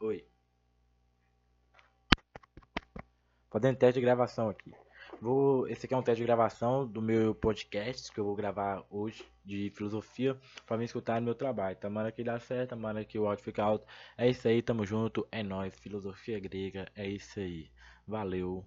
Oi. Fazendo teste de gravação aqui. Vou, esse aqui é um teste de gravação do meu podcast que eu vou gravar hoje de filosofia para me escutar no meu trabalho. Tomara que dá certo, tomara que o áudio fica alto. É isso aí, tamo junto, é nós. Filosofia grega, é isso aí. Valeu.